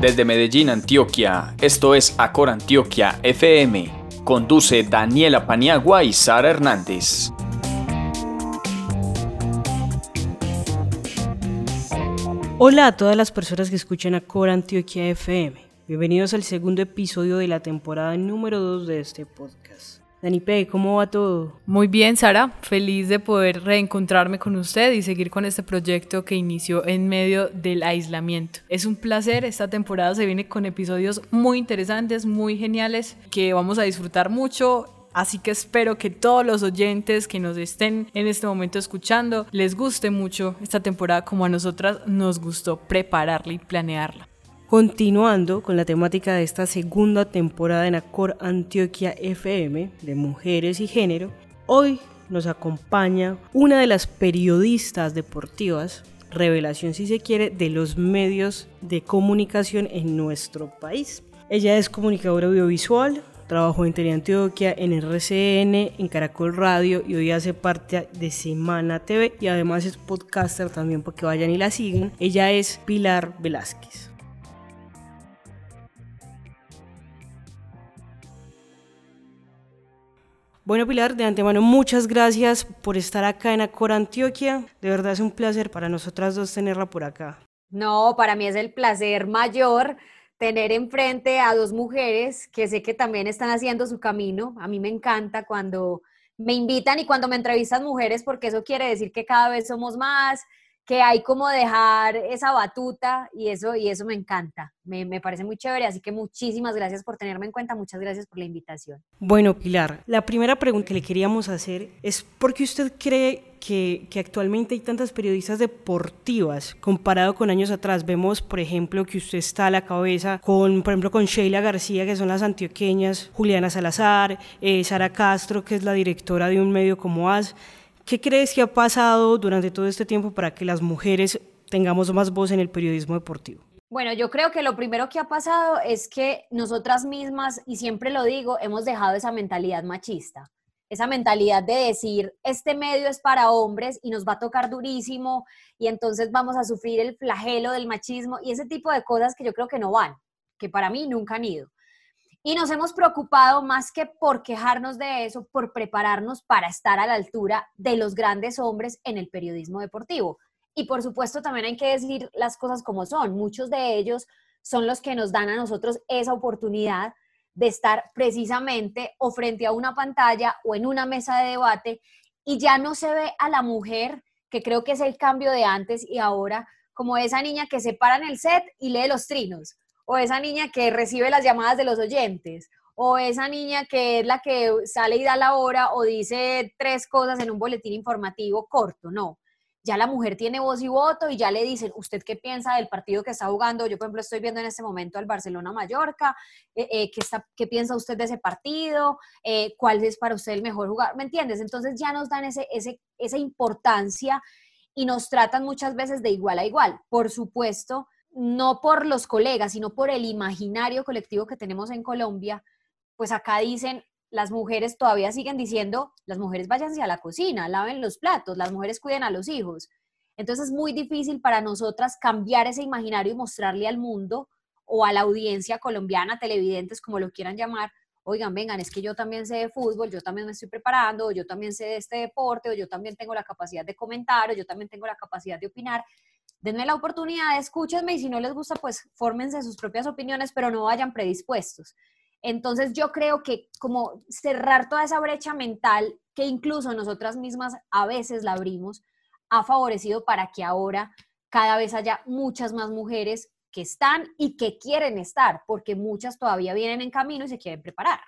Desde Medellín, Antioquia, esto es Acor Antioquia FM. Conduce Daniela Paniagua y Sara Hernández. Hola a todas las personas que escuchan Acor Antioquia FM. Bienvenidos al segundo episodio de la temporada número 2 de este podcast. Dani P., ¿cómo va todo? Muy bien, Sara. Feliz de poder reencontrarme con usted y seguir con este proyecto que inició en medio del aislamiento. Es un placer. Esta temporada se viene con episodios muy interesantes, muy geniales, que vamos a disfrutar mucho. Así que espero que todos los oyentes que nos estén en este momento escuchando les guste mucho esta temporada como a nosotras nos gustó prepararla y planearla. Continuando con la temática de esta segunda temporada en Acor Antioquia FM de Mujeres y Género, hoy nos acompaña una de las periodistas deportivas, revelación si se quiere, de los medios de comunicación en nuestro país. Ella es comunicadora audiovisual, trabajó en Teleantioquia, en RCN, en Caracol Radio y hoy hace parte de Semana TV y además es podcaster también para que vayan y la sigan. Ella es Pilar Velázquez. Bueno, Pilar, de antemano, muchas gracias por estar acá en Acor Antioquia. De verdad es un placer para nosotras dos tenerla por acá. No, para mí es el placer mayor tener enfrente a dos mujeres que sé que también están haciendo su camino. A mí me encanta cuando me invitan y cuando me entrevistan mujeres porque eso quiere decir que cada vez somos más, que hay como dejar esa batuta y eso, y eso me encanta, me, me, parece muy chévere, así que muchísimas gracias por tenerme en cuenta, muchas gracias por la invitación. Bueno, Pilar, la primera pregunta que le queríamos hacer es ¿por qué usted cree que, que, actualmente hay tantas periodistas deportivas comparado con años atrás? Vemos, por ejemplo, que usted está a la cabeza con, por ejemplo, con Sheila García, que son las antioqueñas, Juliana Salazar, eh, Sara Castro, que es la directora de un medio como AS. ¿Qué crees que ha pasado durante todo este tiempo para que las mujeres tengamos más voz en el periodismo deportivo? Bueno, yo creo que lo primero que ha pasado es que nosotras mismas, y siempre lo digo, hemos dejado esa mentalidad machista, esa mentalidad de decir, este medio es para hombres y nos va a tocar durísimo y entonces vamos a sufrir el flagelo del machismo y ese tipo de cosas que yo creo que no van, que para mí nunca han ido. Y nos hemos preocupado más que por quejarnos de eso, por prepararnos para estar a la altura de los grandes hombres en el periodismo deportivo. Y por supuesto también hay que decir las cosas como son. Muchos de ellos son los que nos dan a nosotros esa oportunidad de estar precisamente o frente a una pantalla o en una mesa de debate y ya no se ve a la mujer, que creo que es el cambio de antes y ahora, como esa niña que se para en el set y lee los trinos o esa niña que recibe las llamadas de los oyentes, o esa niña que es la que sale y da la hora o dice tres cosas en un boletín informativo corto, no. Ya la mujer tiene voz y voto y ya le dicen, ¿usted qué piensa del partido que está jugando? Yo, por ejemplo, estoy viendo en este momento al Barcelona-Mallorca. Eh, eh, ¿qué, ¿qué, piensa usted de ese partido? Eh, ¿Cuál es para usted el mejor jugador? ¿Me entiendes? Entonces ya nos dan ese, ese, esa importancia y nos tratan muchas veces de igual a igual. Por supuesto, no por los colegas, sino por el imaginario colectivo que tenemos en Colombia, pues acá dicen, las mujeres todavía siguen diciendo, las mujeres váyanse a la cocina, laven los platos, las mujeres cuiden a los hijos. Entonces es muy difícil para nosotras cambiar ese imaginario y mostrarle al mundo o a la audiencia colombiana, televidentes, como lo quieran llamar, oigan, vengan, es que yo también sé de fútbol, yo también me estoy preparando, o yo también sé de este deporte, o yo también tengo la capacidad de comentar, o yo también tengo la capacidad de opinar denme la oportunidad, escúchenme y si no les gusta, pues fórmense sus propias opiniones, pero no vayan predispuestos. Entonces yo creo que como cerrar toda esa brecha mental que incluso nosotras mismas a veces la abrimos, ha favorecido para que ahora cada vez haya muchas más mujeres que están y que quieren estar, porque muchas todavía vienen en camino y se quieren preparar.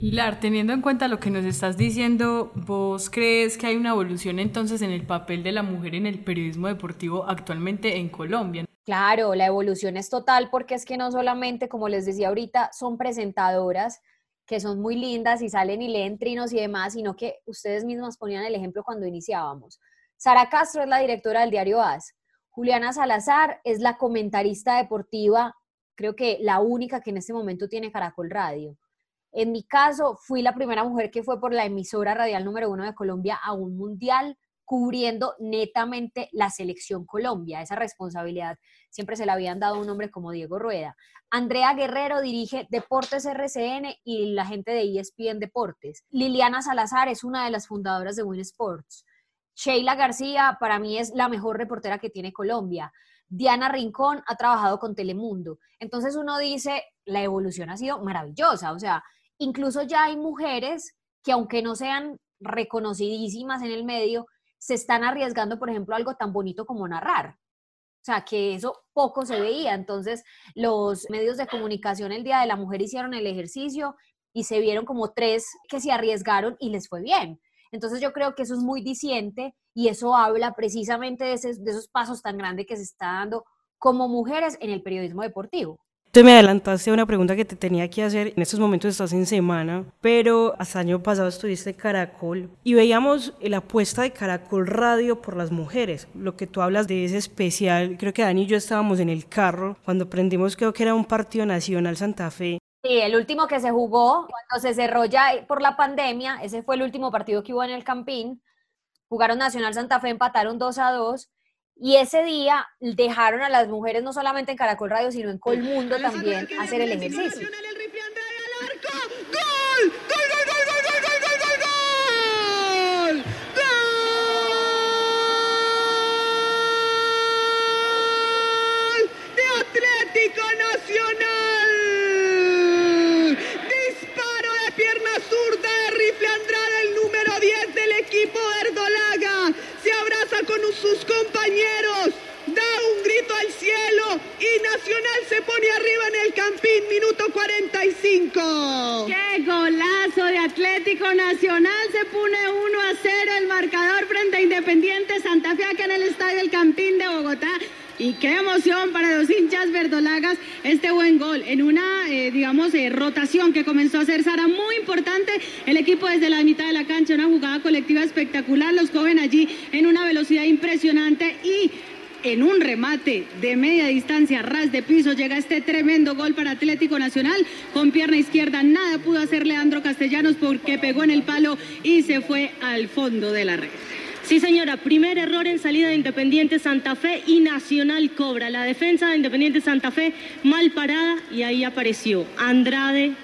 Pilar, teniendo en cuenta lo que nos estás diciendo, ¿vos crees que hay una evolución entonces en el papel de la mujer en el periodismo deportivo actualmente en Colombia? Claro, la evolución es total porque es que no solamente, como les decía ahorita, son presentadoras que son muy lindas y salen y leen trinos y demás, sino que ustedes mismas ponían el ejemplo cuando iniciábamos. Sara Castro es la directora del diario AS. Juliana Salazar es la comentarista deportiva, creo que la única que en este momento tiene Caracol Radio. En mi caso, fui la primera mujer que fue por la emisora radial número uno de Colombia a un mundial cubriendo netamente la selección Colombia. Esa responsabilidad siempre se la habían dado a un hombre como Diego Rueda. Andrea Guerrero dirige Deportes RCN y la gente de ESPN Deportes. Liliana Salazar es una de las fundadoras de Win Sports. Sheila García para mí es la mejor reportera que tiene Colombia. Diana Rincón ha trabajado con Telemundo. Entonces uno dice, la evolución ha sido maravillosa. O sea, incluso ya hay mujeres que aunque no sean reconocidísimas en el medio, se están arriesgando, por ejemplo, algo tan bonito como narrar. O sea, que eso poco se veía. Entonces, los medios de comunicación el Día de la Mujer hicieron el ejercicio y se vieron como tres que se arriesgaron y les fue bien. Entonces, yo creo que eso es muy diciente y eso habla precisamente de, de esos pasos tan grandes que se está dando como mujeres en el periodismo deportivo. Te me adelantaste a una pregunta que te tenía que hacer. En estos momentos estás en semana, pero hasta año pasado estuviste en Caracol y veíamos la apuesta de Caracol Radio por las mujeres. Lo que tú hablas de ese especial, creo que Dani y yo estábamos en el carro cuando prendimos, creo que era un partido nacional Santa Fe. Sí, el último que se jugó cuando se cerró ya por la pandemia, ese fue el último partido que hubo en el Campín. Jugaron Nacional Santa Fe, empataron 2 a 2 y ese día dejaron a las mujeres, no solamente en Caracol Radio, sino en Colmundo también, hacer el ejercicio. Nacional se pone arriba en el Campín, minuto 45. ¡Qué golazo de Atlético Nacional! Se pone 1 a 0 el marcador frente a Independiente Santa Fe acá en el Estadio del Campín de Bogotá. Y qué emoción para los hinchas verdolagas este buen gol en una, eh, digamos, eh, rotación que comenzó a hacer Sara muy importante. El equipo desde la mitad de la cancha, una jugada colectiva espectacular. Los jóvenes allí en una velocidad impresionante y en un remate de media distancia, ras de piso, llega este tremendo gol para Atlético Nacional. Con pierna izquierda nada pudo hacer Leandro Castellanos porque pegó en el palo y se fue al fondo de la red. Sí, señora, primer error en salida de Independiente Santa Fe y Nacional cobra. La defensa de Independiente Santa Fe mal parada y ahí apareció Andrade,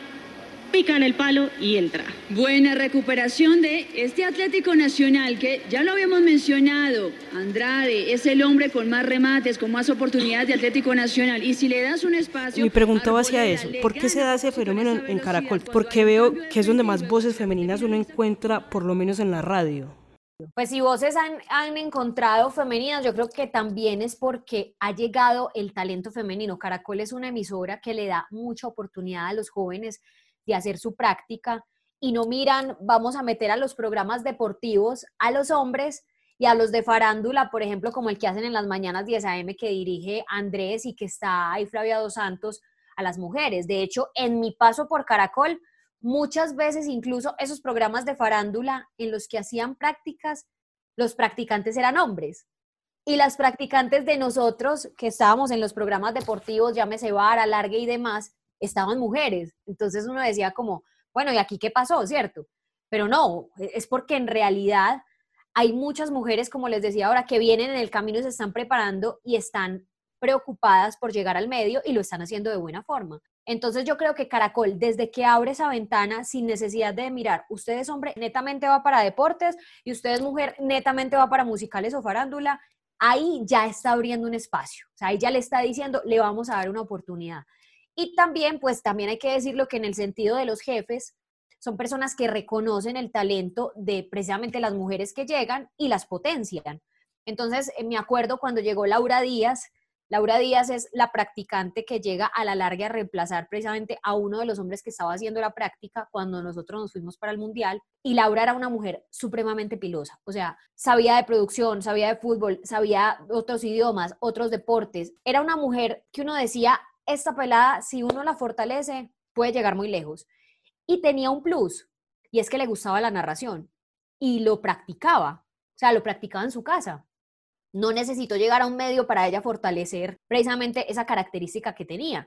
pica en el palo y entra. Buena recuperación de este Atlético Nacional que ya lo habíamos mencionado. Andrade es el hombre con más remates, con más oportunidades de Atlético Nacional. Y si le das un espacio. Mi pregunta va hacia eso. ¿Por qué se da ese fenómeno en Caracol? Porque veo que es donde más voces femeninas uno encuentra, por lo menos en la radio. Pues si voces han, han, encontrado femeninas, yo creo que también es porque ha llegado el talento femenino. Caracol es una emisora que le da mucha oportunidad a los jóvenes de hacer su práctica y no miran, vamos a meter a los programas deportivos a los hombres y a los de farándula, por ejemplo, como el que hacen en las mañanas 10 a.m. que dirige Andrés y que está ahí Flavia Dos Santos a las mujeres. De hecho, en mi paso por Caracol, Muchas veces incluso esos programas de farándula en los que hacían prácticas, los practicantes eran hombres. Y las practicantes de nosotros que estábamos en los programas deportivos, llámese vara, largue y demás, estaban mujeres. Entonces uno decía como, bueno, ¿y aquí qué pasó, cierto? Pero no, es porque en realidad hay muchas mujeres, como les decía ahora, que vienen en el camino y se están preparando y están preocupadas por llegar al medio y lo están haciendo de buena forma. Entonces yo creo que Caracol, desde que abre esa ventana, sin necesidad de mirar, usted es hombre, netamente va para deportes y usted es mujer, netamente va para musicales o farándula, ahí ya está abriendo un espacio. O sea, ahí ya le está diciendo, le vamos a dar una oportunidad. Y también, pues también hay que decirlo que en el sentido de los jefes, son personas que reconocen el talento de precisamente las mujeres que llegan y las potencian. Entonces, eh, me acuerdo cuando llegó Laura Díaz, Laura Díaz es la practicante que llega a la larga a reemplazar precisamente a uno de los hombres que estaba haciendo la práctica cuando nosotros nos fuimos para el Mundial. Y Laura era una mujer supremamente pilosa, o sea, sabía de producción, sabía de fútbol, sabía otros idiomas, otros deportes. Era una mujer que uno decía, esta pelada, si uno la fortalece, puede llegar muy lejos. Y tenía un plus, y es que le gustaba la narración y lo practicaba, o sea, lo practicaba en su casa no necesitó llegar a un medio para ella fortalecer precisamente esa característica que tenía.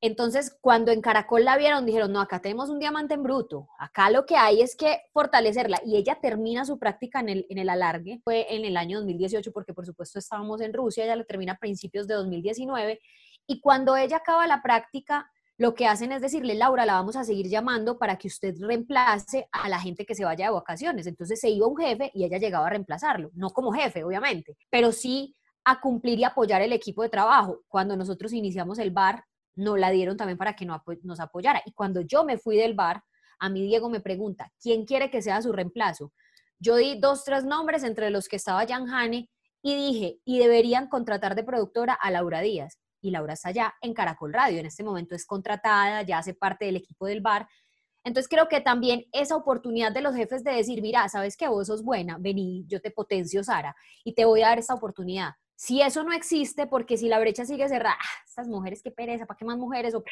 Entonces, cuando en Caracol la vieron, dijeron, no, acá tenemos un diamante en bruto, acá lo que hay es que fortalecerla. Y ella termina su práctica en el, alargue, fue en el año 2018, porque por supuesto estábamos en Rusia, ella la termina a principios de 2019. Y cuando ella acaba la práctica, lo que hacen es decirle, Laura, la vamos a seguir llamando para que usted reemplace a la gente que se vaya de vacaciones. Entonces se iba un jefe y ella llegaba a reemplazarlo, no como jefe, obviamente, pero sí a cumplir y apoyar el equipo de trabajo. Cuando nosotros iniciamos el bar, no la dieron también para que nos apoyara. Y cuando yo me fui del bar, a mí Diego me pregunta, ¿quién quiere que sea su reemplazo? Yo di dos, tres nombres entre los que estaba Jan Hane y dije, y deberían contratar de productora a Laura Díaz y Laura allá en Caracol Radio. En este momento es contratada, ya hace parte del equipo del bar. Entonces creo que también esa oportunidad de los jefes de decir, mira, sabes que vos sos buena, vení, yo te potencio, Sara, y te voy a dar esta oportunidad. Si eso no existe, porque si la brecha sigue cerrada, ah, estas mujeres qué pereza, ¿para qué más mujeres? O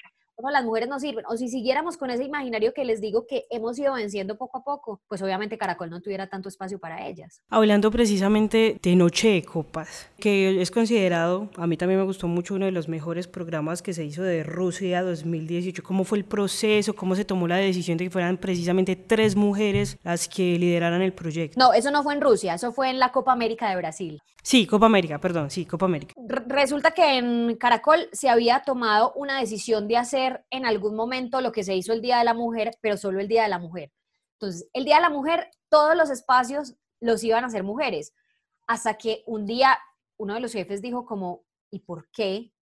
bueno, las mujeres no sirven. O si siguiéramos con ese imaginario que les digo que hemos ido venciendo poco a poco, pues obviamente Caracol no tuviera tanto espacio para ellas. Hablando precisamente de Noche de Copas, que es considerado, a mí también me gustó mucho, uno de los mejores programas que se hizo de Rusia 2018. ¿Cómo fue el proceso? ¿Cómo se tomó la decisión de que fueran precisamente tres mujeres las que lideraran el proyecto? No, eso no fue en Rusia, eso fue en la Copa América de Brasil. Sí, Copa América, perdón, sí, Copa América. resulta que en Caracol se había tomado una decisión de hacer en algún momento lo que se hizo el Día de la Mujer, pero solo el Día de la Mujer. Entonces, el Día de la Mujer, todos los espacios los iban a hacer mujeres, hasta que un día uno de los jefes dijo como, ¿y por qué?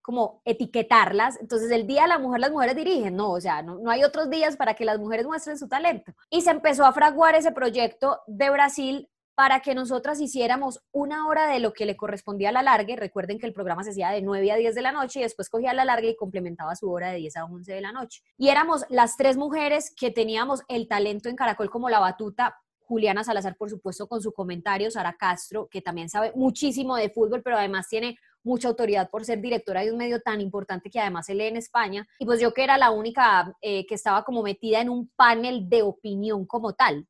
Como etiquetarlas. Entonces, el Día de la Mujer, las mujeres dirigen, no, o sea, no, no hay otros días para que las mujeres muestren su talento. Y se empezó a fraguar ese proyecto de Brasil para que nosotras hiciéramos una hora de lo que le correspondía a la largue. Recuerden que el programa se hacía de 9 a 10 de la noche y después cogía la larga y complementaba su hora de 10 a 11 de la noche. Y éramos las tres mujeres que teníamos el talento en Caracol como la batuta. Juliana Salazar, por supuesto, con su comentario, Sara Castro, que también sabe muchísimo de fútbol, pero además tiene mucha autoridad por ser directora de un medio tan importante que además se lee en España. Y pues yo que era la única eh, que estaba como metida en un panel de opinión como tal.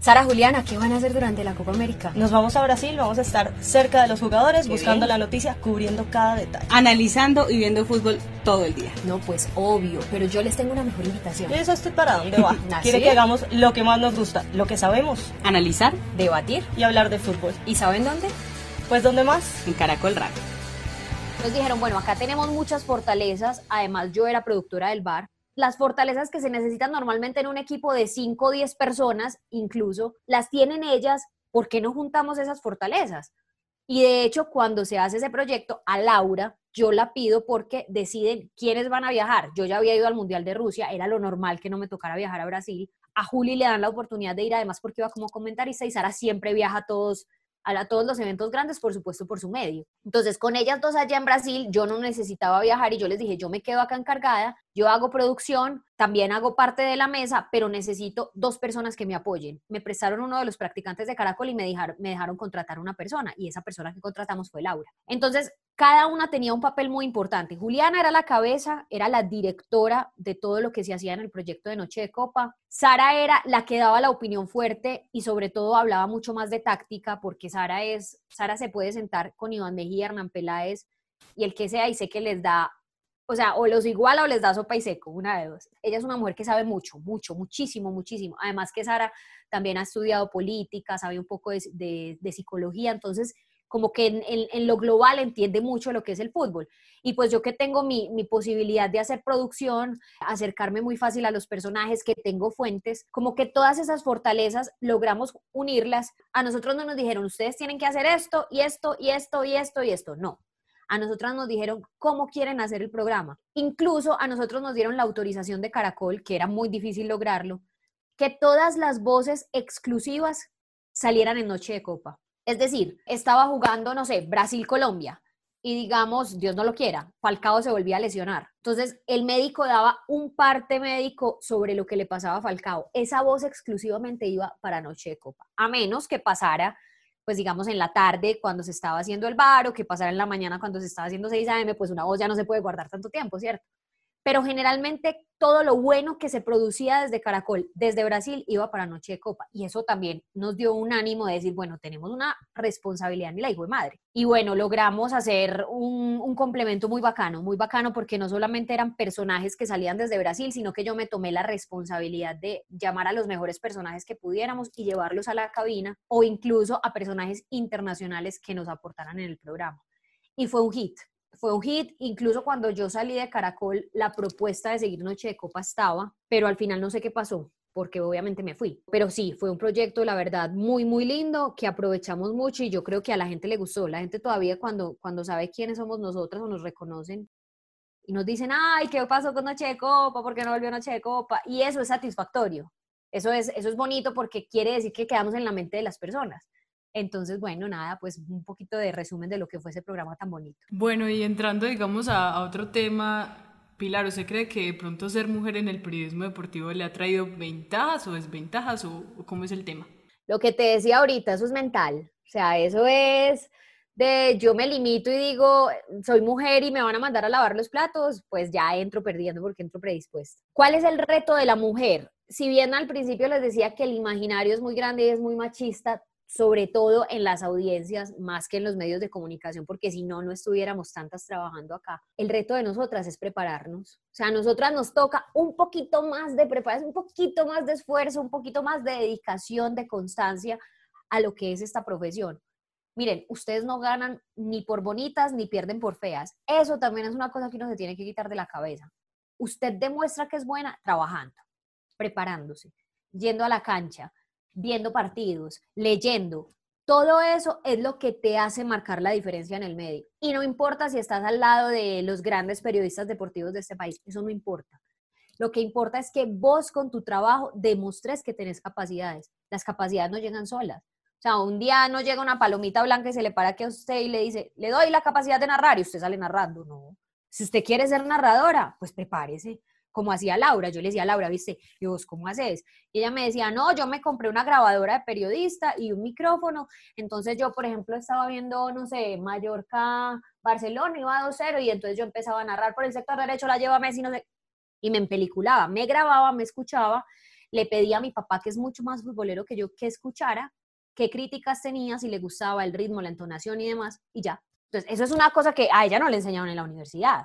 Sara Juliana, ¿qué van a hacer durante la Copa América? Nos vamos a Brasil, vamos a estar cerca de los jugadores, buscando la noticia, cubriendo cada detalle. Analizando y viendo fútbol todo el día. No, pues obvio, pero yo les tengo una mejor invitación. Yo eso estoy para dónde va. Quiere que hagamos lo que más nos gusta, lo que sabemos. Analizar, debatir y hablar de fútbol. ¿Y saben dónde? Pues ¿dónde más? En Caracol Radio. Nos dijeron, bueno, acá tenemos muchas fortalezas, además yo era productora del bar, las fortalezas que se necesitan normalmente en un equipo de 5 o 10 personas, incluso, las tienen ellas, ¿por qué no juntamos esas fortalezas? Y de hecho, cuando se hace ese proyecto, a Laura, yo la pido porque deciden quiénes van a viajar. Yo ya había ido al Mundial de Rusia, era lo normal que no me tocara viajar a Brasil. A Juli le dan la oportunidad de ir, además porque iba como comentarista y Sara siempre viaja a todos a, todos los eventos grandes, por supuesto, por su medio. Entonces, con ellas dos allá en Brasil, yo no necesitaba viajar y yo les dije, yo me quedo acá encargada, yo hago producción, también hago parte de la mesa, pero necesito dos personas que me apoyen. Me prestaron uno de los practicantes de Caracol y me dejaron, dejaron contratar una persona y esa persona que contratamos fue Laura. Entonces, cada una tenía un papel muy importante. Juliana era la cabeza, era la directora de todo lo que se hacía en el proyecto de Noche de Copa. Sara era la que daba la opinión fuerte y sobre todo hablaba mucho más de táctica porque Sara es, Sara se puede sentar con Iván Mejía, Hernán Peláez y el que sea y sé que les da, o sea, o los iguala o les da sopa y seco, una de dos. Ella es una mujer que sabe mucho, mucho, muchísimo, muchísimo. Además que Sara también ha estudiado política, sabe un poco de, de psicología, entonces como que en, lo global entiende mucho lo que es el fútbol. Y pues yo que tengo mi, posibilidad de hacer producción, acercarme muy fácil a los personajes, que tengo fuentes, como que todas esas fortalezas logramos unirlas. A nosotros no nos dijeron, ustedes tienen que hacer esto y esto y esto y esto y esto. No. A nosotras nos dijeron cómo quieren hacer el programa. Incluso a nosotros nos dieron la autorización de Caracol, que era muy difícil lograrlo, que todas las voces exclusivas salieran en Noche de Copa. Es decir, estaba jugando, no sé, Brasil-Colombia y digamos, Dios no lo quiera, Falcao se volvía a lesionar. Entonces, el médico daba un parte médico sobre lo que le pasaba a Falcao. Esa voz exclusivamente iba para Noche de Copa, a menos que pasara, pues digamos, en la tarde cuando se estaba haciendo el bar o que pasara en la mañana cuando se estaba haciendo 6 AM, pues una voz ya no se puede guardar tanto tiempo, ¿cierto? Pero generalmente todo lo bueno que se producía desde Caracol, desde Brasil, iba para Noche de Copa. Y eso también nos dio un ánimo de decir, bueno, tenemos una responsabilidad ni la hijo de madre. Y bueno, logramos hacer un, un, complemento muy bacano, muy bacano porque no solamente eran personajes que salían desde Brasil, sino que yo me tomé la responsabilidad de llamar a los mejores personajes que pudiéramos y llevarlos a la cabina o incluso a personajes internacionales que nos aportaran en el programa. Y fue un hit fue un hit, incluso cuando yo salí de Caracol, la propuesta de seguir Noche de Copa estaba, pero al final no sé qué pasó, porque obviamente me fui. Pero sí, fue un proyecto, la verdad, muy, muy lindo, que aprovechamos mucho y yo creo que a la gente le gustó. La gente todavía cuando, cuando sabe quiénes somos nosotras o nos reconocen y nos dicen, ay, ¿qué pasó con Noche de Copa? ¿Por qué no volvió Noche de Copa? Y eso es satisfactorio. Eso es, eso es bonito porque quiere decir que quedamos en la mente de las personas. Entonces, bueno, nada, pues un poquito de resumen de lo que fue ese programa tan bonito. Bueno, y entrando, digamos, a, otro tema, Pilar, ¿usted cree que de pronto ser mujer en el periodismo deportivo le ha traído ventajas o desventajas o, cómo es el tema? Lo que te decía ahorita, eso es mental. O sea, eso es de yo me limito y digo, soy mujer y me van a mandar a lavar los platos, pues ya entro perdiendo porque entro predispuesta. ¿Cuál es el reto de la mujer? Si bien al principio les decía que el imaginario es muy grande y es muy machista, sobre todo en las audiencias más que en los medios de comunicación, porque si no, no estuviéramos tantas trabajando acá. El reto de nosotras es prepararnos. O sea, nosotras nos toca un poquito más de preparación, un poquito más de esfuerzo, un poquito más de dedicación, de constancia a lo que es esta profesión. Miren, ustedes no ganan ni por bonitas ni pierden por feas. Eso también es una cosa que uno se tiene que quitar de la cabeza. Usted demuestra que es buena trabajando, preparándose, yendo a la cancha, viendo partidos, leyendo. Todo eso es lo que te hace marcar la diferencia en el medio. Y no importa si estás al lado de los grandes periodistas deportivos de este país, eso no importa. Lo que importa es que vos con tu trabajo demuestres que tenés capacidades. Las capacidades no llegan solas. O sea, un día no llega una palomita blanca y se le para aquí a usted y le dice, le doy la capacidad de narrar y usted sale narrando. No. Si usted quiere ser narradora, pues prepárese como hacía Laura. Yo le decía a Laura, ¿viste? Y vos, ¿cómo haces? Y ella me decía, no, yo me compré una grabadora de periodista y un micrófono. Entonces yo, por ejemplo, estaba viendo, no sé, Mallorca, Barcelona, iba a 2-0 y entonces yo empezaba a narrar por el sector derecho, la lleva Messi, no sé. Y me empeliculaba, me grababa, me escuchaba. Le pedía a mi papá, que es mucho más futbolero que yo, que escuchara qué críticas tenía, si le gustaba el ritmo, la entonación y demás, y ya. Entonces, eso es una cosa que a ella no le enseñaron en la universidad.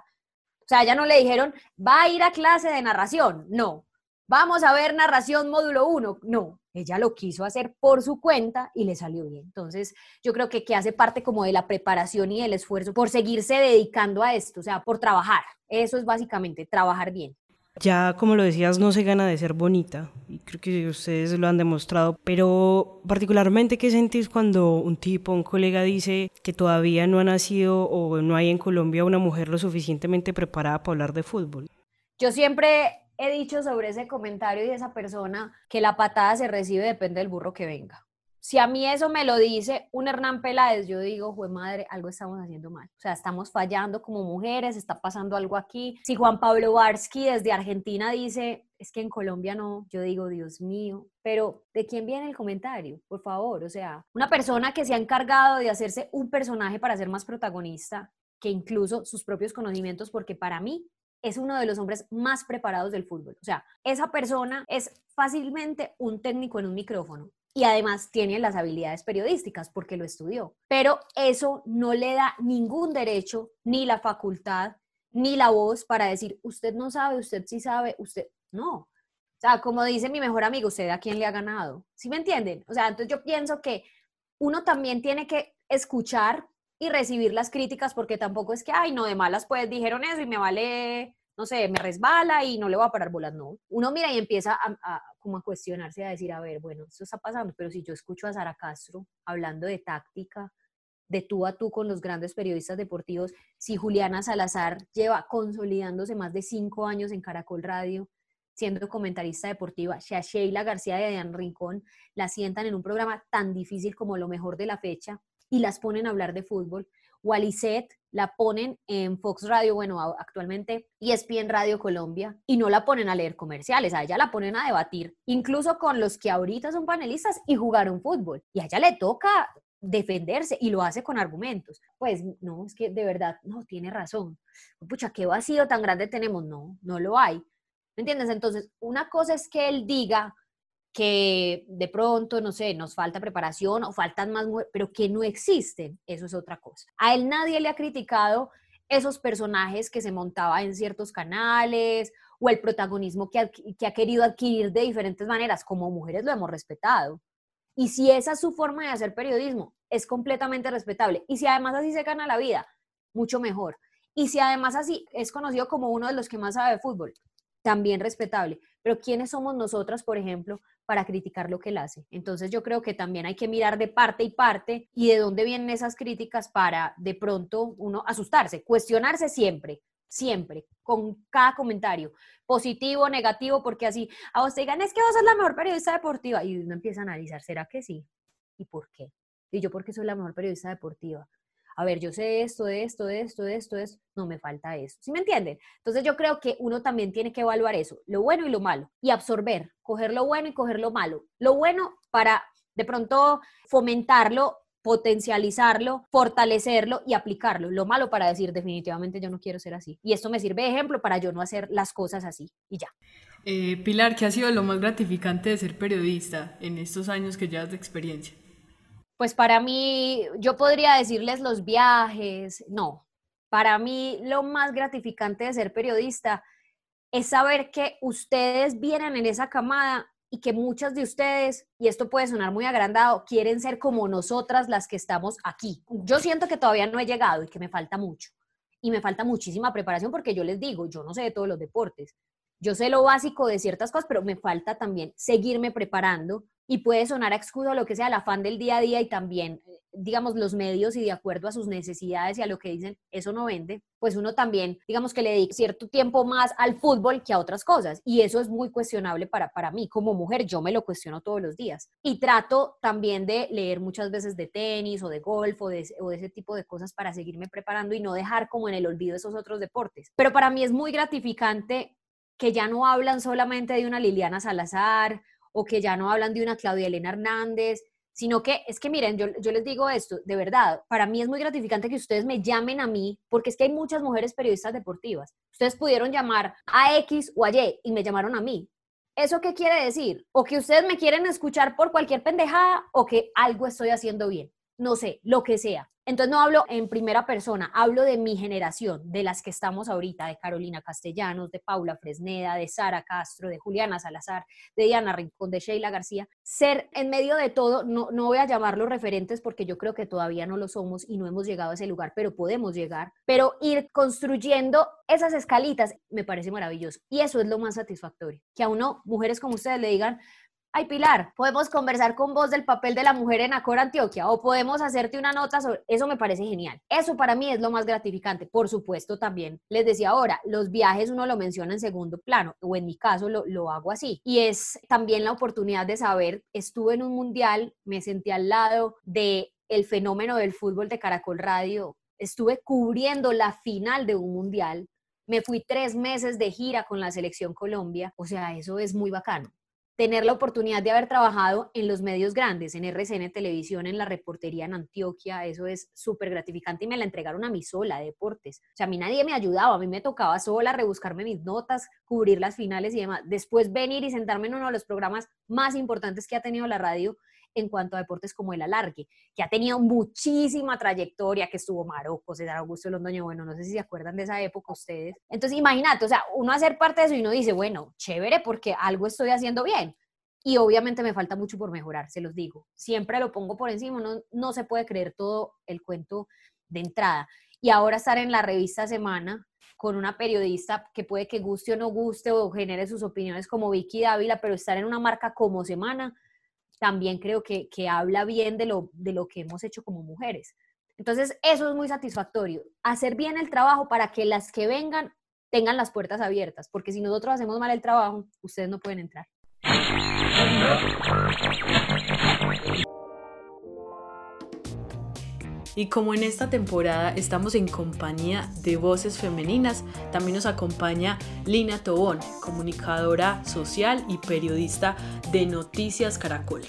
O sea, ya no le dijeron, va a ir a clase de narración. No. Vamos a ver narración módulo 1. No. Ella lo quiso hacer por su cuenta y le salió bien. Entonces, yo creo que, que hace parte como de la preparación y del esfuerzo por seguirse dedicando a esto, o sea, por trabajar. Eso es básicamente, trabajar bien. Ya, como lo decías, no se gana de ser bonita, y creo que ustedes lo han demostrado, pero particularmente, ¿qué sentís cuando un tipo, un colega dice que todavía no ha nacido o no hay en Colombia una mujer lo suficientemente preparada para hablar de fútbol? Yo siempre he dicho sobre ese comentario y esa persona que la patada se recibe depende del burro que venga. Si a mí eso me lo dice un Hernán Peláez, yo digo, jue madre, algo estamos haciendo mal. O sea, estamos fallando como mujeres, está pasando algo aquí. Si Juan Pablo Barsky desde Argentina dice, es que en Colombia no, yo digo, Dios mío, pero ¿de quién viene el comentario? Por favor, o sea, una persona que se ha encargado de hacerse un personaje para ser más protagonista que incluso sus propios conocimientos, porque para mí es uno de los hombres más preparados del fútbol. O sea, esa persona es fácilmente un técnico en un micrófono y además tiene las habilidades periodísticas porque lo estudió. Pero eso no le da ningún derecho, ni la facultad, ni la voz para decir, usted no sabe, usted sí sabe, usted no. O sea, como dice mi mejor amigo, usted a quién le ha ganado. ¿Sí me entienden? O sea, entonces yo pienso que uno también tiene que escuchar y recibir las críticas porque tampoco es que, ay, no, de malas pues dijeron eso y me vale no sé, me resbala y no le voy a parar bolas, no. Uno mira y empieza a, como a cuestionarse, a decir, a ver, bueno, esto está pasando, pero si yo escucho a Sara Castro hablando de táctica, de tú a tú con los grandes periodistas deportivos, si Juliana Salazar lleva consolidándose más de cinco años en Caracol Radio, siendo comentarista deportiva, si a Sheila García de Adrián Rincón la sientan en un programa tan difícil como lo mejor de la fecha y las ponen a hablar de fútbol, o la ponen en Fox Radio, bueno, actualmente ESPN Radio Colombia, y no la ponen a leer comerciales, a ella la ponen a debatir, incluso con los que ahorita son panelistas y jugaron fútbol. Y a ella le toca defenderse y lo hace con argumentos. Pues no, es que de verdad, no, tiene razón. Pucha, qué vacío tan grande tenemos. No, no lo hay. ¿Me entiendes? Entonces, una cosa es que él diga que de pronto, no sé, nos falta preparación o faltan más mujeres, pero que no existen, eso es otra cosa. A él nadie le ha criticado esos personajes que se montaba en ciertos canales o el protagonismo que, ha querido adquirir de diferentes maneras. Como mujeres lo hemos respetado. Y si esa es su forma de hacer periodismo, es completamente respetable. Y si además así se gana la vida, mucho mejor. Y si además así es conocido como uno de los que más sabe de fútbol, también respetable. Pero ¿quiénes somos nosotras, por ejemplo, para criticar lo que él hace? Entonces yo creo que también hay que mirar de parte y parte y de dónde vienen esas críticas para de pronto uno asustarse, cuestionarse siempre, siempre, con cada comentario, positivo, negativo, porque así a te digan, es que vos sos la mejor periodista deportiva y uno empieza a analizar, ¿será que sí? ¿Y por qué? Y yo, ¿por qué soy la mejor periodista deportiva? A ver, yo sé esto, de esto, esto, esto, esto, no me falta eso. ¿Sí me entienden? Entonces yo creo que uno también tiene que evaluar eso, lo bueno y lo malo, y absorber, coger lo bueno y coger lo malo. Lo bueno para de pronto fomentarlo, potencializarlo, fortalecerlo y aplicarlo. Lo malo para decir definitivamente yo no quiero ser así. Y esto me sirve de ejemplo para yo no hacer las cosas así y ya. Eh, Pilar, ¿qué ha sido lo más gratificante de ser periodista en estos años que llevas de experiencia? Pues para mí, yo podría decirles los viajes, no. Para mí lo más gratificante de ser periodista es saber que ustedes vienen en esa camada y que muchas de ustedes, y esto puede sonar muy agrandado, quieren ser como nosotras las que estamos aquí. Yo siento que todavía no he llegado y que me falta mucho. Y me falta muchísima preparación porque yo les digo, yo no sé de todos los deportes. Yo sé lo básico de ciertas cosas, pero me falta también seguirme preparando y puede sonar a excusa lo que sea el afán del día a día y también, eh, digamos, los medios y de acuerdo a sus necesidades y a lo que dicen, eso no vende, pues uno también, digamos que le dedica cierto tiempo más al fútbol que a otras cosas. Y eso es muy cuestionable para, para mí. Como mujer, yo me lo cuestiono todos los días. Y trato también de leer muchas veces de tenis o de golf o o de ese tipo de cosas para seguirme preparando y no dejar como en el olvido esos otros deportes. Pero para mí es muy gratificante que ya no hablan solamente de una Liliana Salazar o que ya no hablan de una Claudia Elena Hernández, sino que es que miren, yo, yo, les digo esto, de verdad, para mí es muy gratificante que ustedes me llamen a mí, porque es que hay muchas mujeres periodistas deportivas. Ustedes pudieron llamar a X o a Y y me llamaron a mí. ¿Eso qué quiere decir? O que ustedes me quieren escuchar por cualquier pendejada o que algo estoy haciendo bien. No sé, lo que sea. Entonces no hablo en primera persona, hablo de mi generación, de las que estamos ahorita, de Carolina Castellanos, de Paula Fresneda, de Sara Castro, de Juliana Salazar, de Diana Rincón, de Sheila García. Ser en medio de todo, no, no voy a llamarlos referentes porque yo creo que todavía no lo somos y no hemos llegado a ese lugar, pero podemos llegar. Pero ir construyendo esas escalitas me parece maravilloso y eso es lo más satisfactorio. Que a uno, mujeres como ustedes, le digan, ay Pilar, podemos conversar con vos del papel de la mujer en Acor Antioquia o podemos hacerte una nota sobre eso me parece genial. Eso para mí es lo más gratificante. Por supuesto también, les decía ahora, los viajes uno lo menciona en segundo plano o en mi caso lo, lo hago así. Y es también la oportunidad de saber, estuve en un mundial, me sentí al lado de el fenómeno del fútbol de Caracol Radio, estuve cubriendo la final de un mundial, me fui tres meses de gira con la selección Colombia, o sea, eso es muy bacano tener la oportunidad de haber trabajado en los medios grandes, en RCN Televisión, en la reportería en Antioquia, eso es súper gratificante y me la entregaron a mí sola, deportes. O sea, a mí nadie me ayudaba, a mí me tocaba sola rebuscarme mis notas, cubrir las finales y demás. Después venir y sentarme en uno de los programas más importantes que ha tenido la radio en cuanto a deportes como el alargue, que ha tenido muchísima trayectoria, que estuvo Marocco, César Augusto Londoño, bueno, no sé si se acuerdan de esa época ustedes. Entonces, imagínate, o sea, uno hacer parte de eso y uno dice, bueno, chévere, porque algo estoy haciendo bien. Y obviamente me falta mucho por mejorar, se los digo. Siempre lo pongo por encima, no, no se puede creer todo el cuento de entrada. Y ahora estar en la revista Semana con una periodista que puede que guste o no guste o genere sus opiniones como Vicky Dávila, pero estar en una marca como Semana, también creo que, habla bien de lo, de lo que hemos hecho como mujeres. Entonces, eso es muy satisfactorio, hacer bien el trabajo para que las que vengan tengan las puertas abiertas, porque si nosotros hacemos mal el trabajo, ustedes no pueden entrar. Y como en esta temporada estamos en compañía de voces femeninas, también nos acompaña Lina Tobón, comunicadora social y periodista de Noticias Caracol.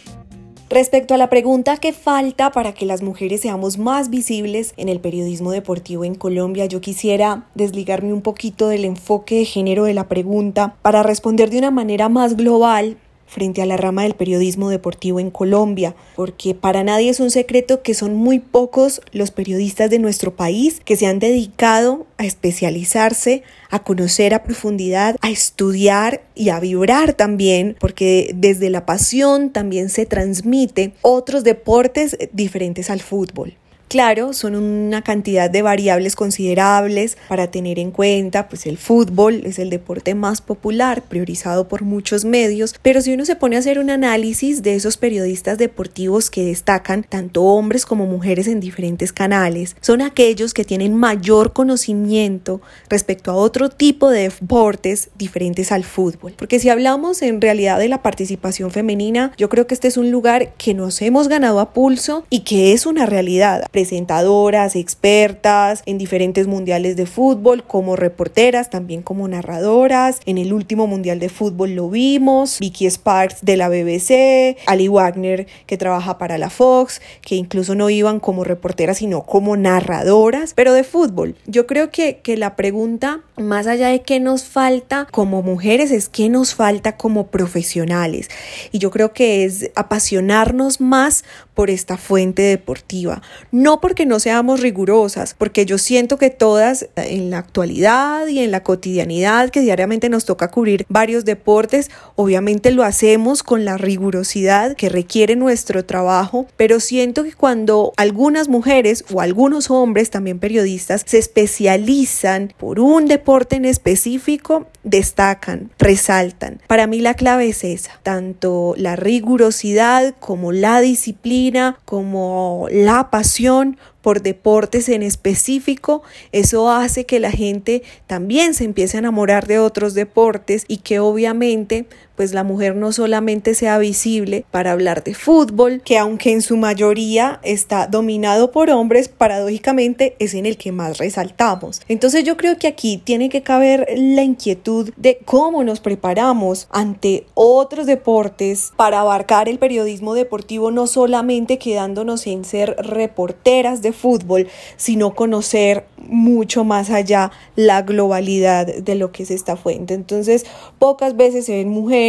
Respecto a la pregunta que falta para que las mujeres seamos más visibles en el periodismo deportivo en Colombia, yo quisiera desligarme un poquito del enfoque de género de la pregunta para responder de una manera más global frente a la rama del periodismo deportivo en Colombia, porque para nadie es un secreto que son muy pocos los periodistas de nuestro país que se han dedicado a especializarse, a conocer a profundidad, a estudiar y a vibrar también, porque desde la pasión también se transmite otros deportes diferentes al fútbol. Claro, son una cantidad de variables considerables para tener en cuenta, pues el fútbol es el deporte más popular, priorizado por muchos medios, pero si uno se pone a hacer un análisis de esos periodistas deportivos que destacan, tanto hombres como mujeres en diferentes canales, son aquellos que tienen mayor conocimiento respecto a otro tipo de deportes diferentes al fútbol. Porque si hablamos en realidad de la participación femenina, yo creo que este es un lugar que nos hemos ganado a pulso y que es una realidad presentadoras, expertas en diferentes mundiales de fútbol, como reporteras, también como narradoras. En el último mundial de fútbol lo vimos, Vicky Sparks de la BBC, Ali Wagner que trabaja para la Fox, que incluso no iban como reporteras, sino como narradoras, pero de fútbol. Yo creo que, que la pregunta, más allá de qué nos falta como mujeres, es qué nos falta como profesionales. Y yo creo que es apasionarnos más por esta fuente deportiva. No porque no seamos rigurosas, porque yo siento que todas en la actualidad y en la cotidianidad que diariamente nos toca cubrir varios deportes, obviamente lo hacemos con la rigurosidad que requiere nuestro trabajo, pero siento que cuando algunas mujeres o algunos hombres, también periodistas, se especializan por un deporte en específico, destacan, resaltan. Para mí la clave es esa, tanto la rigurosidad como la disciplina, como la pasión por deportes en específico, eso hace que la gente también se empiece a enamorar de otros deportes y que obviamente pues la mujer no solamente sea visible para hablar de fútbol, que aunque en su mayoría está dominado por hombres, paradójicamente es en el que más resaltamos. Entonces yo creo que aquí tiene que caber la inquietud de cómo nos preparamos ante otros deportes para abarcar el periodismo deportivo, no solamente quedándonos en ser reporteras de fútbol, sino conocer mucho más allá la globalidad de lo que es esta fuente. Entonces, pocas veces se ven mujeres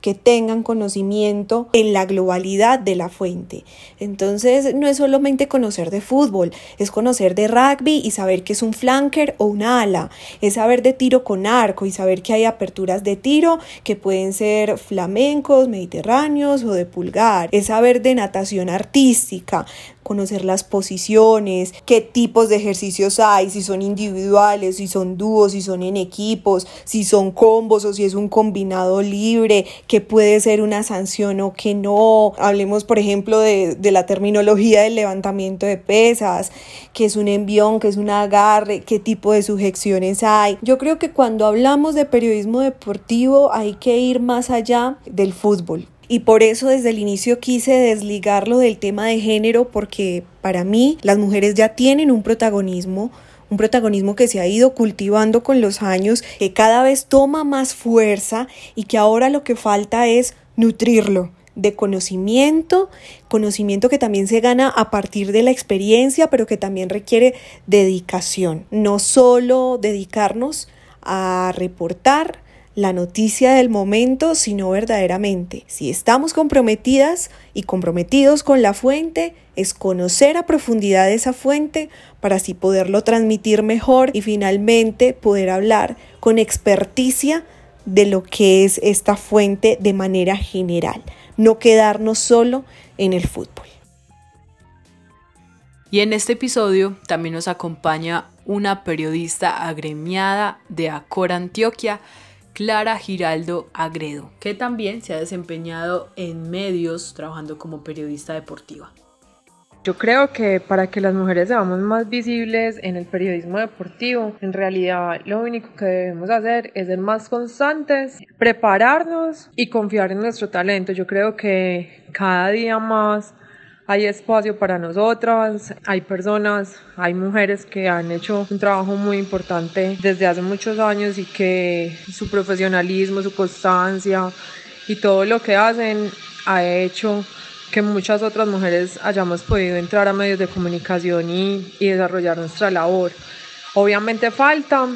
que tengan conocimiento en la globalidad de la fuente. Entonces, no es solamente conocer de fútbol, es conocer de rugby y saber que es un flanker o una ala, es saber de tiro con arco y saber que hay aperturas de tiro que pueden ser flamencos, mediterráneos o de pulgar, es saber de natación artística, conocer las posiciones, qué tipos de ejercicios hay, si son individuales, si son dúos, si son en equipos, si son combos o si es un combinado libre, que puede ser una sanción o que no. Hablemos, por ejemplo, de, de la terminología del levantamiento de pesas, que es un envión, que es un agarre, qué tipo de sujeciones hay. Yo creo que cuando hablamos de periodismo deportivo hay que ir más allá del fútbol y por eso desde el inicio quise desligarlo del tema de género porque para mí las mujeres ya tienen un protagonismo un protagonismo que se ha ido cultivando con los años, que cada vez toma más fuerza y que ahora lo que falta es nutrirlo de conocimiento, conocimiento que también se gana a partir de la experiencia, pero que también requiere dedicación, no solo dedicarnos a reportar, la noticia del momento, sino verdaderamente. Si estamos comprometidas y comprometidos con la fuente, es conocer a profundidad esa fuente para así poderlo transmitir mejor y finalmente poder hablar con experticia de lo que es esta fuente de manera general, no quedarnos solo en el fútbol. Y en este episodio también nos acompaña una periodista agremiada de Acor Antioquia, Clara Giraldo Agredo, que también se ha desempeñado en medios trabajando como periodista deportiva. Yo creo que para que las mujeres seamos más visibles en el periodismo deportivo, en realidad lo único que debemos hacer es ser más constantes, prepararnos y confiar en nuestro talento. Yo creo que cada día más hay espacio para nosotras, hay personas, hay mujeres que han hecho un trabajo muy importante desde hace muchos años y que su profesionalismo, su constancia y todo lo que hacen ha hecho que muchas otras mujeres hayamos podido entrar a medios de comunicación y, y desarrollar nuestra labor. Obviamente falta,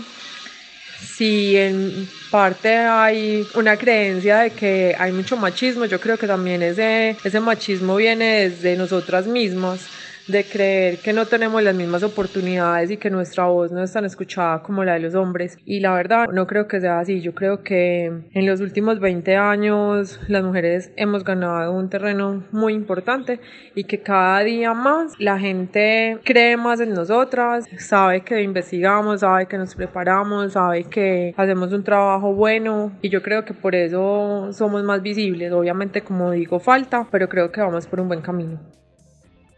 si en parte hay una creencia de que hay mucho machismo, yo creo que también ese, ese machismo viene desde nosotras mismas de creer que no tenemos las mismas oportunidades y que nuestra voz no es tan escuchada como la de los hombres. Y la verdad, no creo que sea así. Yo creo que en los últimos 20 años las mujeres hemos ganado un terreno muy importante y que cada día más la gente cree más en nosotras, sabe que investigamos, sabe que nos preparamos, sabe que hacemos un trabajo bueno y yo creo que por eso somos más visibles. Obviamente, como digo, falta, pero creo que vamos por un buen camino.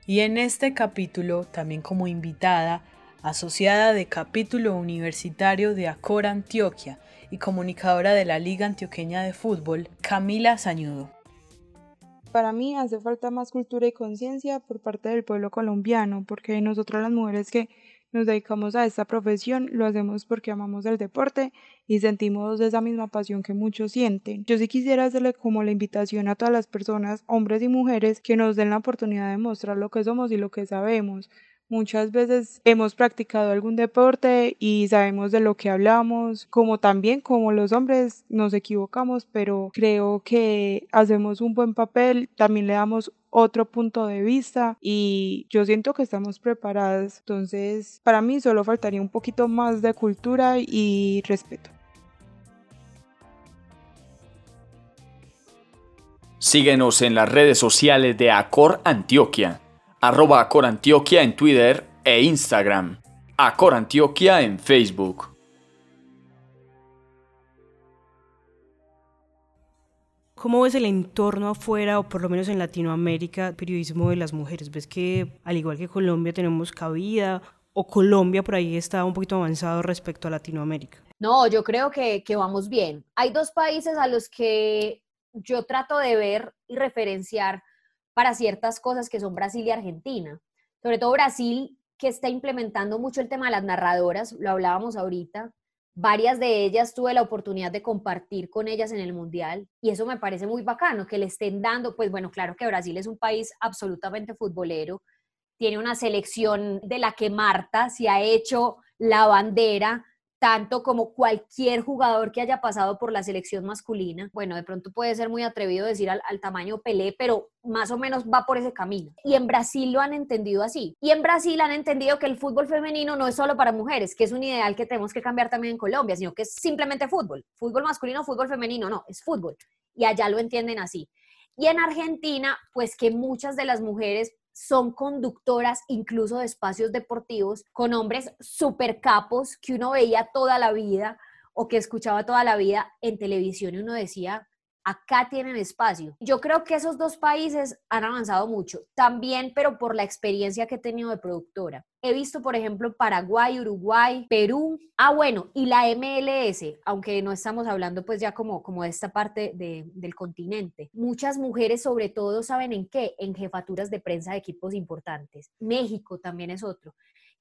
Y en este capítulo, también como invitada, asociada de capítulo universitario de Acor Antioquia y comunicadora de la Liga Antioqueña de Fútbol, Camila Sañudo. Para mí hace falta más cultura y conciencia por parte del pueblo colombiano, porque nosotras las mujeres que nos dedicamos a esta profesión, lo hacemos porque amamos el deporte y sentimos esa misma pasión que muchos sienten. Yo sí quisiera hacerle como la invitación a todas las personas, hombres y mujeres, que nos den la oportunidad de mostrar lo que somos y lo que sabemos. Muchas veces hemos practicado algún deporte y sabemos de lo que hablamos, como también como los hombres nos equivocamos, pero creo que hacemos un buen papel, también le damos otro punto de vista y yo siento que estamos preparadas. Entonces, para mí solo faltaría un poquito más de cultura y respeto. Síguenos en las redes sociales de Acor Antioquia, arroba Acor Antioquia en Twitter e Instagram, Acor Antioquia en Facebook. ¿Cómo ves el entorno afuera, o por lo menos en Latinoamérica, periodismo de las mujeres? ¿Ves que, al igual que Colombia, tenemos cabida? ¿O Colombia por ahí está un poquito avanzado respecto a Latinoamérica? No, yo creo que, que vamos bien. Hay dos países a los que yo trato de ver y referenciar para ciertas cosas que son Brasil y Argentina. Sobre todo Brasil, que está implementando mucho el tema de las narradoras, lo hablábamos ahorita, Varias de ellas tuve la oportunidad de compartir con ellas en el Mundial y eso me parece muy bacano, que le estén dando, pues bueno, claro que Brasil es un país absolutamente futbolero, tiene una selección de la que Marta se ha hecho la bandera, tanto como cualquier jugador que haya pasado por la selección masculina. Bueno, de pronto puede ser muy atrevido decir al, tamaño Pelé, pero más o menos va por ese camino. Y en Brasil lo han entendido así. Y en Brasil han entendido que el fútbol femenino no es solo para mujeres, que es un ideal que tenemos que cambiar también en Colombia, sino que es simplemente fútbol. Fútbol masculino, fútbol femenino, no, es fútbol. Y allá lo entienden así. Y en Argentina, pues que muchas de las mujeres son conductoras incluso de espacios deportivos con hombres super capos que uno veía toda la vida o que escuchaba toda la vida en televisión y uno decía, acá tienen espacio. Yo creo que esos dos países han avanzado mucho, también, pero por la experiencia que he tenido de productora. He visto, por ejemplo, Paraguay, Uruguay, Perú. Ah, bueno, y la MLS, aunque no estamos hablando pues ya como, como de esta parte del continente. Muchas mujeres sobre todo saben en qué, en jefaturas de prensa de equipos importantes. México también es otro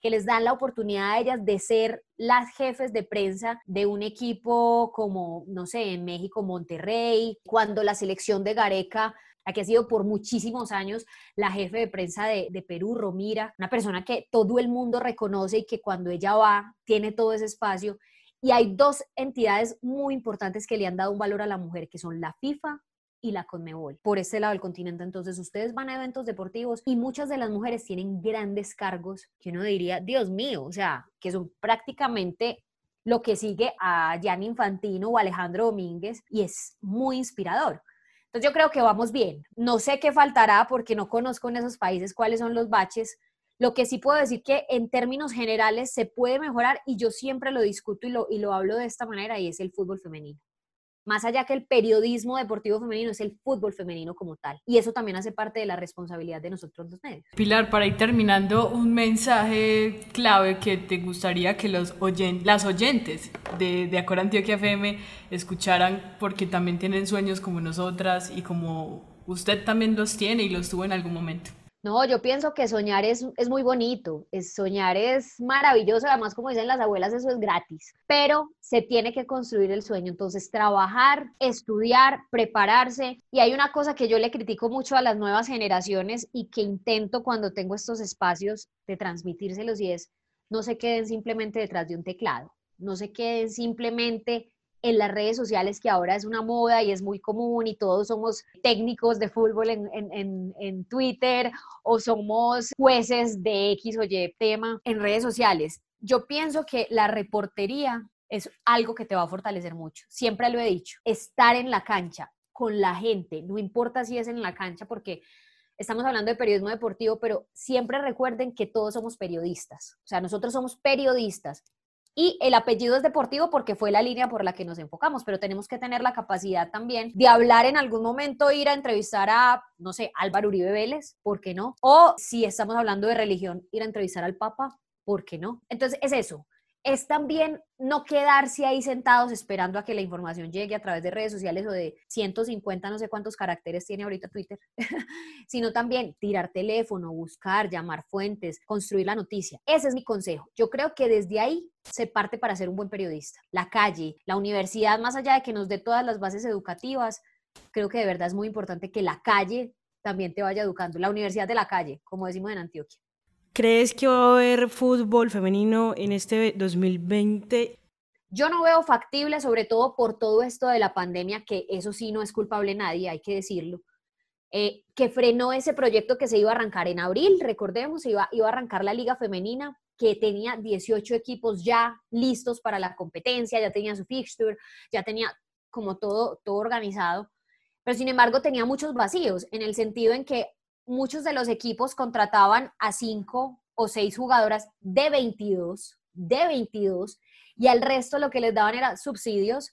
que les dan la oportunidad a ellas de ser las jefes de prensa de un equipo como, no sé, en México, Monterrey, cuando la selección de Gareca la que ha sido por muchísimos años la jefe de prensa de, de, Perú, Romira, una persona que todo el mundo reconoce y que cuando ella va tiene todo ese espacio. Y hay dos entidades muy importantes que le han dado un valor a la mujer, que son la FIFA y la Conmebol. Por este lado del continente, entonces, ustedes van a eventos deportivos y muchas de las mujeres tienen grandes cargos que uno diría, Dios mío, o sea, que son prácticamente lo que sigue a Gianni Infantino o Alejandro Domínguez y es muy inspirador. Entonces yo creo que vamos bien. No sé qué faltará porque no conozco en esos países cuáles son los baches. Lo que sí puedo decir que en términos generales se puede mejorar y yo siempre lo discuto y lo, y lo hablo de esta manera y es el fútbol femenino más allá que el periodismo deportivo femenino, es el fútbol femenino como tal. Y eso también hace parte de la responsabilidad de nosotros los medios. Pilar, para ir terminando, un mensaje clave que te gustaría que los las oyentes de, de Acor Antioquia FM escucharan, porque también tienen sueños como nosotras y como usted también los tiene y los tuvo en algún momento. No, yo pienso que soñar es, es, muy bonito, es, soñar es maravilloso, además como dicen las abuelas, eso es gratis, pero se tiene que construir el sueño, entonces trabajar, estudiar, prepararse, y hay una cosa que yo le critico mucho a las nuevas generaciones y que intento cuando tengo estos espacios de transmitírselos y es, no se queden simplemente detrás de un teclado, no se queden simplemente en las redes sociales, que ahora es una moda y es muy común y todos somos técnicos de fútbol en, en, en, Twitter o somos jueces de X o Y tema en redes sociales. Yo pienso que la reportería es algo que te va a fortalecer mucho. Siempre lo he dicho, estar en la cancha con la gente, no importa si es en la cancha, porque estamos hablando de periodismo deportivo, pero siempre recuerden que todos somos periodistas. O sea, nosotros somos periodistas y el apellido es deportivo porque fue la línea por la que nos enfocamos, pero tenemos que tener la capacidad también de hablar en algún momento, ir a entrevistar a, no sé, Álvaro Uribe Vélez, ¿por qué no? O si estamos hablando de religión, ir a entrevistar al Papa, ¿por qué no? Entonces es eso, es también no quedarse ahí sentados esperando a que la información llegue a través de redes sociales o de 150, no sé cuántos caracteres tiene ahorita Twitter, sino también tirar teléfono, buscar, llamar fuentes, construir la noticia. Ese es mi consejo. Yo creo que desde ahí se parte para ser un buen periodista. La calle, la universidad, más allá de que nos dé todas las bases educativas, creo que de verdad es muy importante que la calle también te vaya educando, la universidad de la calle, como decimos en Antioquia. ¿Crees que va a haber fútbol femenino en este 2020? Yo no veo factible, sobre todo por todo esto de la pandemia, que eso sí no es culpable nadie, hay que decirlo, eh, que frenó ese proyecto que se iba a arrancar en abril, recordemos, iba, iba a arrancar la liga femenina, que tenía 18 equipos ya listos para la competencia, ya tenía su fixture, ya tenía como todo, todo organizado, pero sin embargo tenía muchos vacíos, en el sentido en que muchos de los equipos contrataban a cinco o seis jugadoras de 22, de 22, y al resto lo que les daban era subsidios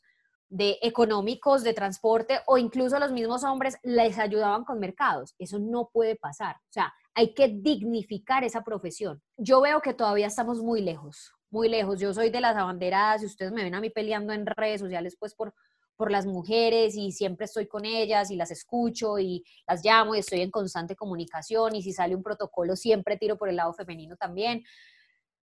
de económicos, de transporte o incluso los mismos hombres les ayudaban con mercados. Eso no puede pasar. O sea, hay que dignificar esa profesión. Yo veo que todavía estamos muy lejos, muy lejos. Yo soy de las abanderadas y ustedes me ven a mí peleando en redes sociales pues por por las mujeres y siempre estoy con ellas y las escucho y las llamo y estoy en constante comunicación y si sale un protocolo siempre tiro por el lado femenino también.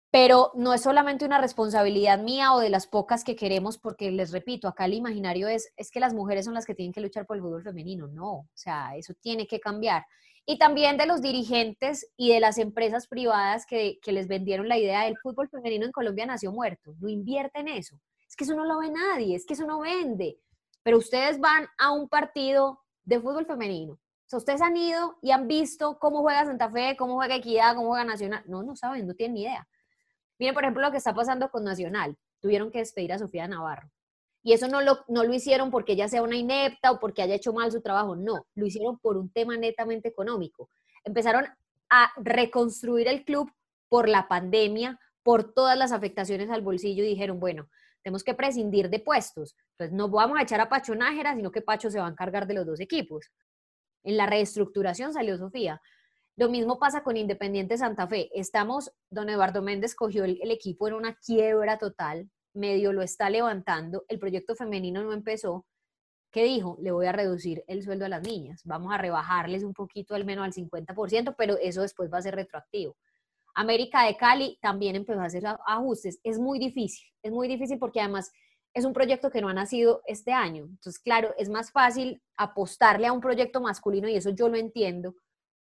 Pero no es solamente una responsabilidad mía o de las pocas que queremos, porque les repito, acá el imaginario es, es que las mujeres son las que tienen que luchar por el fútbol femenino. No, o sea, eso tiene que cambiar. Y también de los dirigentes y de las empresas privadas que, que les vendieron la idea del fútbol femenino en Colombia nació muerto. No invierten eso que eso no lo ve nadie, es que eso no vende. Pero ustedes van a un partido de fútbol femenino. O sea, ustedes han ido y han visto cómo juega Santa Fe, cómo juega Equidad, cómo juega Nacional. No, no saben, no tienen ni idea. Miren, por ejemplo, lo que está pasando con Nacional. Tuvieron que despedir a Sofía Navarro. Y eso no lo, no lo hicieron porque ella sea una inepta o porque haya hecho mal su trabajo. No, lo hicieron por un tema netamente económico. Empezaron a reconstruir el club por la pandemia, por todas las afectaciones al bolsillo y dijeron, bueno, tenemos que prescindir de puestos. Entonces, no vamos a echar a Pacho Nájera, sino que Pacho se va a encargar de los dos equipos. En la reestructuración salió Sofía. Lo mismo pasa con Independiente Santa Fe. Estamos, don Eduardo Méndez cogió el, el, equipo en una quiebra total, medio lo está levantando, el proyecto femenino no empezó. ¿Qué dijo? Le voy a reducir el sueldo a las niñas, vamos a rebajarles un poquito al menos al 50%, pero eso después va a ser retroactivo. América de Cali también empezó a hacer ajustes. Es muy difícil, es muy difícil porque además es un proyecto que no ha nacido este año. Entonces, claro, es más fácil apostarle a un proyecto masculino y eso yo lo entiendo,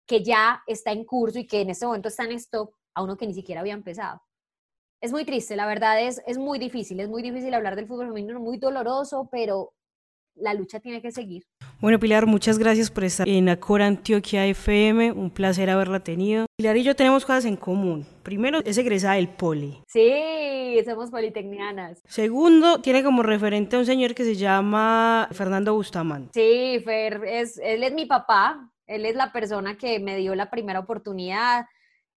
que ya está en curso y que en este momento está en stop a uno que ni siquiera había empezado. Es muy triste, la verdad es, es muy difícil, es muy difícil hablar del fútbol femenino, muy doloroso, pero la lucha tiene que seguir. Bueno, Pilar, muchas gracias por estar en Acor Antioquia FM. Un placer haberla tenido. Pilar y yo tenemos cosas en común. Primero, es egresada del Poli. Sí, somos politecnianas. Segundo, tiene como referente a un señor que se llama Fernando Bustamante. Sí, Fer, es, él es mi papá. Él es la persona que me dio la primera oportunidad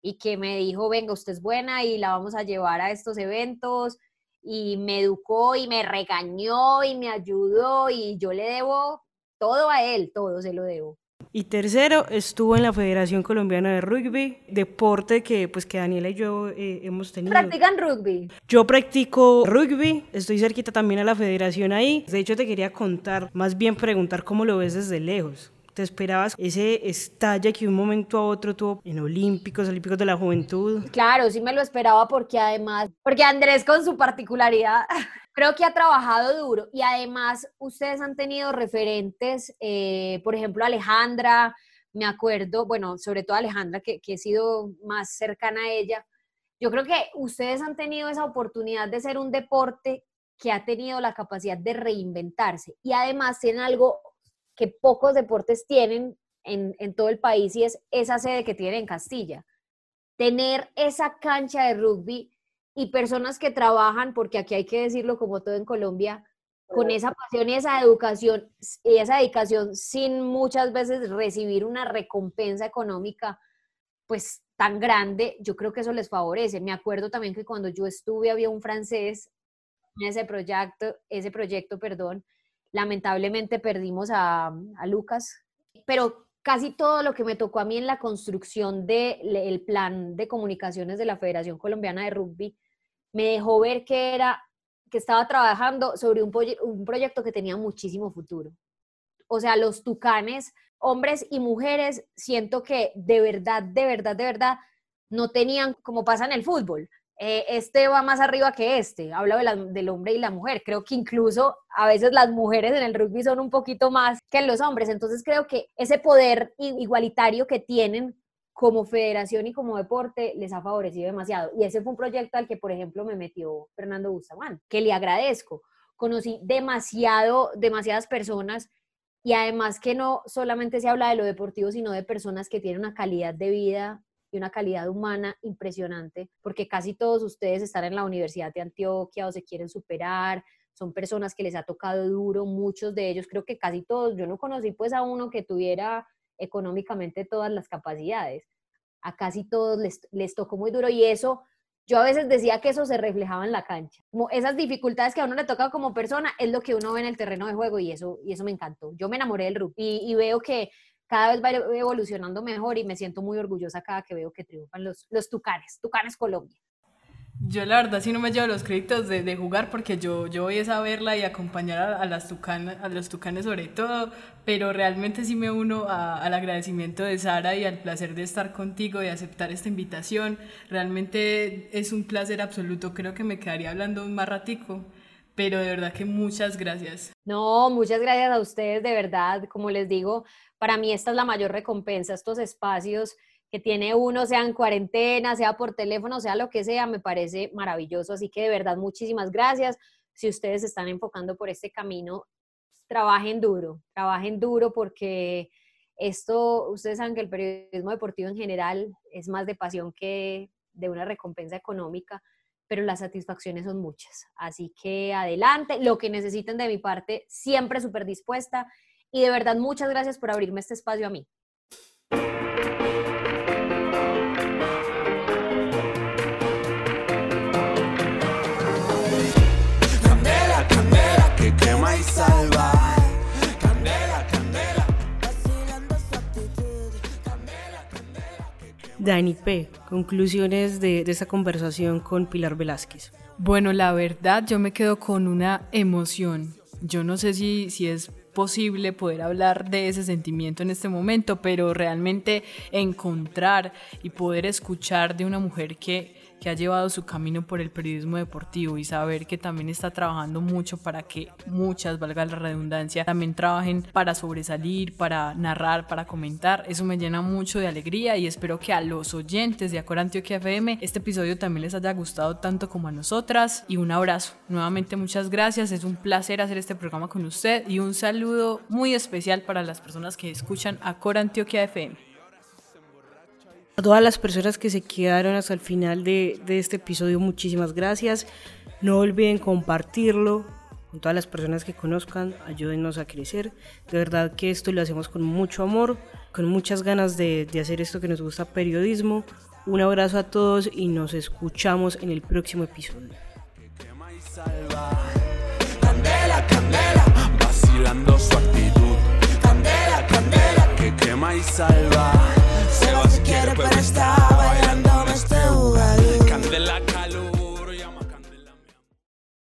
y que me dijo, venga, usted es buena y la vamos a llevar a estos eventos y me educó y me regañó y me ayudó y yo le debo todo a él, todo se lo debo. Y tercero, estuvo en la Federación Colombiana de Rugby, deporte que pues que Daniela y yo eh, hemos tenido. ¿Practican rugby? Yo practico rugby, estoy cerquita también a la federación ahí. De hecho, te quería contar, más bien preguntar cómo lo ves desde lejos ¿Te esperabas ese estalle que un momento a otro tuvo en Olímpicos, Olímpicos de la Juventud? Claro, sí me lo esperaba porque además, porque Andrés con su particularidad creo que ha trabajado duro y además ustedes han tenido referentes, eh, por ejemplo Alejandra, me acuerdo, bueno, sobre todo Alejandra, que, que he sido más cercana a ella. Yo creo que ustedes han tenido esa oportunidad de ser un deporte que ha tenido la capacidad de reinventarse y además tienen algo que pocos deportes tienen en, en, todo el país y es esa sede que tienen en Castilla. Tener esa cancha de rugby y personas que trabajan, porque aquí hay que decirlo como todo en Colombia, con esa pasión y esa educación y esa dedicación sin muchas veces recibir una recompensa económica pues tan grande, yo creo que eso les favorece. Me acuerdo también que cuando yo estuve había un francés en ese proyecto, ese proyecto, perdón, lamentablemente perdimos a, Lucas, pero casi todo lo que me tocó a mí en la construcción del plan de comunicaciones de la Federación Colombiana de Rugby me dejó ver que era que estaba trabajando sobre un, un proyecto que tenía muchísimo futuro. O sea, los tucanes, hombres y mujeres, siento que de verdad, de verdad, de verdad, no tenían, como pasa en el fútbol, eh, este va más arriba que este, hablo del hombre y la mujer, creo que incluso a veces las mujeres en el rugby son un poquito más que los hombres, entonces creo que ese poder igualitario que tienen como federación y como deporte les ha favorecido demasiado. Y ese fue un proyecto al que, por ejemplo, me metió Fernando Bustamante, que le agradezco. Conocí demasiado, demasiadas personas y además que no solamente se habla de lo deportivo, sino de personas que tienen una calidad de vida y una calidad humana impresionante, porque casi todos ustedes están en la Universidad de Antioquia o se quieren superar, son personas que les ha tocado duro, muchos de ellos, creo que casi todos, yo no conocí pues a uno que tuviera económicamente todas las capacidades. A casi todos les, les tocó muy duro y eso, yo a veces decía que eso se reflejaba en la cancha. Como esas dificultades que a uno le toca como persona es lo que uno ve en el terreno de juego y eso, y eso me encantó. Yo me enamoré del rugby y, veo que cada vez va evolucionando mejor y me siento muy orgullosa cada que veo que triunfan los, los Tucanes, Tucanes Colombia. Yo la verdad sí no me llevo los créditos de, de jugar porque yo, yo voy a verla y acompañar a, las tucanes, a los tucanes sobre todo, pero realmente sí me uno al agradecimiento de Sara y al placer de estar contigo, y aceptar esta invitación. Realmente es un placer absoluto, creo que me quedaría hablando un más ratico, pero de verdad que muchas gracias. No, muchas gracias a ustedes, de verdad, como les digo, para mí esta es la mayor recompensa, estos espacios que tiene uno, sea en cuarentena, sea por teléfono, sea lo que sea, me parece maravilloso. Así que de verdad, muchísimas gracias. Si ustedes están enfocando por este camino, trabajen duro, trabajen duro porque esto, ustedes saben que el periodismo deportivo en general es más de pasión que de una recompensa económica, pero las satisfacciones son muchas. Así que adelante, lo que necesiten de mi parte, siempre súper dispuesta. Y de verdad, muchas gracias por abrirme este espacio a mí. Dani P., conclusiones de, de esta conversación con Pilar Velázquez. Bueno, la verdad yo me quedo con una emoción. Yo no sé si, si es posible poder hablar de ese sentimiento en este momento, pero realmente encontrar y poder escuchar de una mujer que que ha llevado su camino por el periodismo deportivo y saber que también está trabajando mucho para que muchas, valga la redundancia, también trabajen para sobresalir, para narrar, para comentar. Eso me llena mucho de alegría y espero que a los oyentes de Acor Antioquia FM este episodio también les haya gustado tanto como a nosotras. Y un abrazo. Nuevamente muchas gracias. Es un placer hacer este programa con usted y un saludo muy especial para las personas que escuchan Acor Antioquia FM. A todas las personas que se quedaron hasta el final de, este episodio, muchísimas gracias. No olviden compartirlo con todas las personas que conozcan, ayúdennos a crecer. De verdad que esto lo hacemos con mucho amor, con muchas ganas de, de hacer esto que nos gusta, periodismo. Un abrazo a todos y nos escuchamos en el próximo episodio. Candela, candela, vacilando su actitud. Candela, candela, que quema y salva. Pero está bailando.